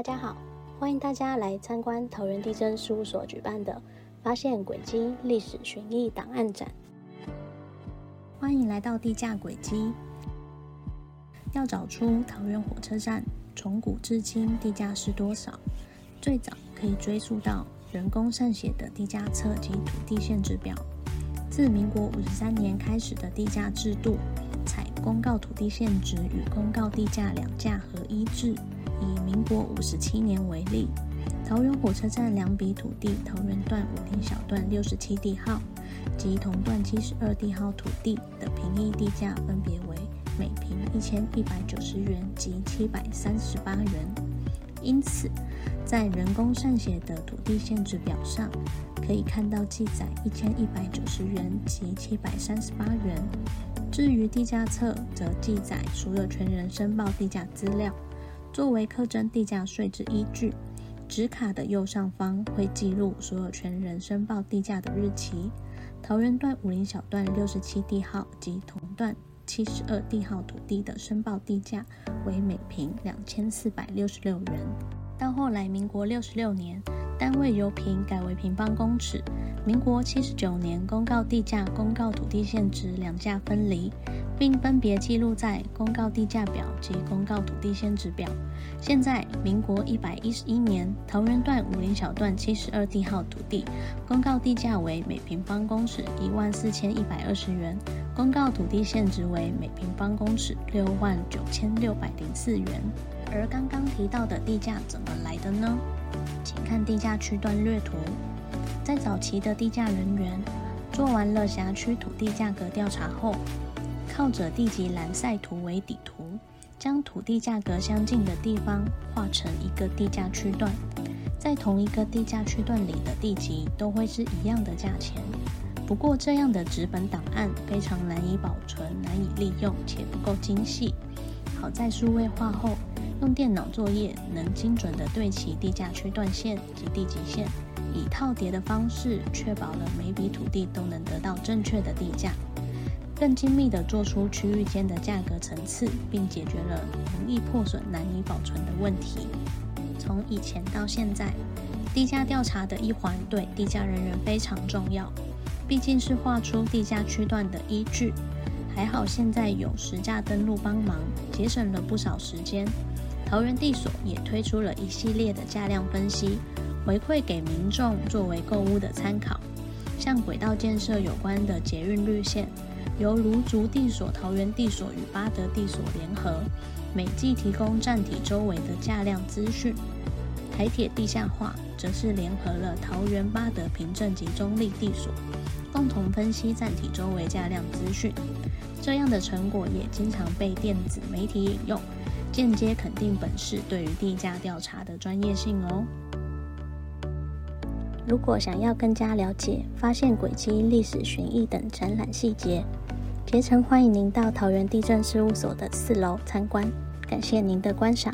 大家好，欢迎大家来参观桃园地震事务所举办的“发现轨迹历史寻艺档案展”。欢迎来到地价轨迹，要找出桃园火车站从古至今地价是多少，最早可以追溯到人工善写的地价册及土地限制表。自民国五十三年开始的地价制度，采公告土地限值与公告地价两价合一制。以民国五十七年为例，桃园火车站两笔土地，桃园段五林小段六十七地号及同段七十二地号土地的平议地价分别为每平一千一百九十元及七百三十八元。因此，在人工善写的土地限制表上，可以看到记载一千一百九十元及七百三十八元。至于地价册，则记载所有权人申报地价资料。作为课征地价税之依据，纸卡的右上方会记录所有权人申报地价的日期。桃园段五林小段六十七地号及同段七十二地号土地的申报地价为每平两千四百六十六元。到后来，民国六十六年，单位由平改为平方公尺。民国七十九年，公告地价、公告土地限值两价分离，并分别记录在公告地价表及公告土地限值表。现在，民国一百一十一年，桃园段五林小段七十二地号土地公告地价为每平方公尺一万四千一百二十元，公告土地限值为每平方公尺六万九千六百零四元。而刚刚提到的地价怎么来的呢？请看地价区段略图。在早期的地价人员做完了辖区土地价格调查后，靠着地级蓝赛图为底图，将土地价格相近的地方画成一个地价区段。在同一个地价区段里的地级都会是一样的价钱。不过，这样的纸本档案非常难以保存、难以利用，且不够精细。好在数位化后，用电脑作业能精准地对齐地价区段线及地级线。以套叠的方式，确保了每笔土地都能得到正确的地价，更精密地做出区域间的价格层次，并解决了容易破损、难以保存的问题。从以前到现在，地价调查的一环对地价人员非常重要，毕竟是画出地价区段的依据。还好现在有实价登录帮忙，节省了不少时间。桃园地所也推出了一系列的价量分析。回馈给民众作为购物的参考，像轨道建设有关的捷运绿线，由芦竹地所、桃园地所与八德地所联合，每季提供站体周围的价量资讯；台铁地下化则是联合了桃园八德平镇及中立地所，共同分析站体周围价量资讯。这样的成果也经常被电子媒体引用，间接肯定本市对于地价调查的专业性哦。如果想要更加了解发现轨迹、历史寻艺等展览细节，竭诚欢迎您到桃园地震事务所的四楼参观。感谢您的观赏。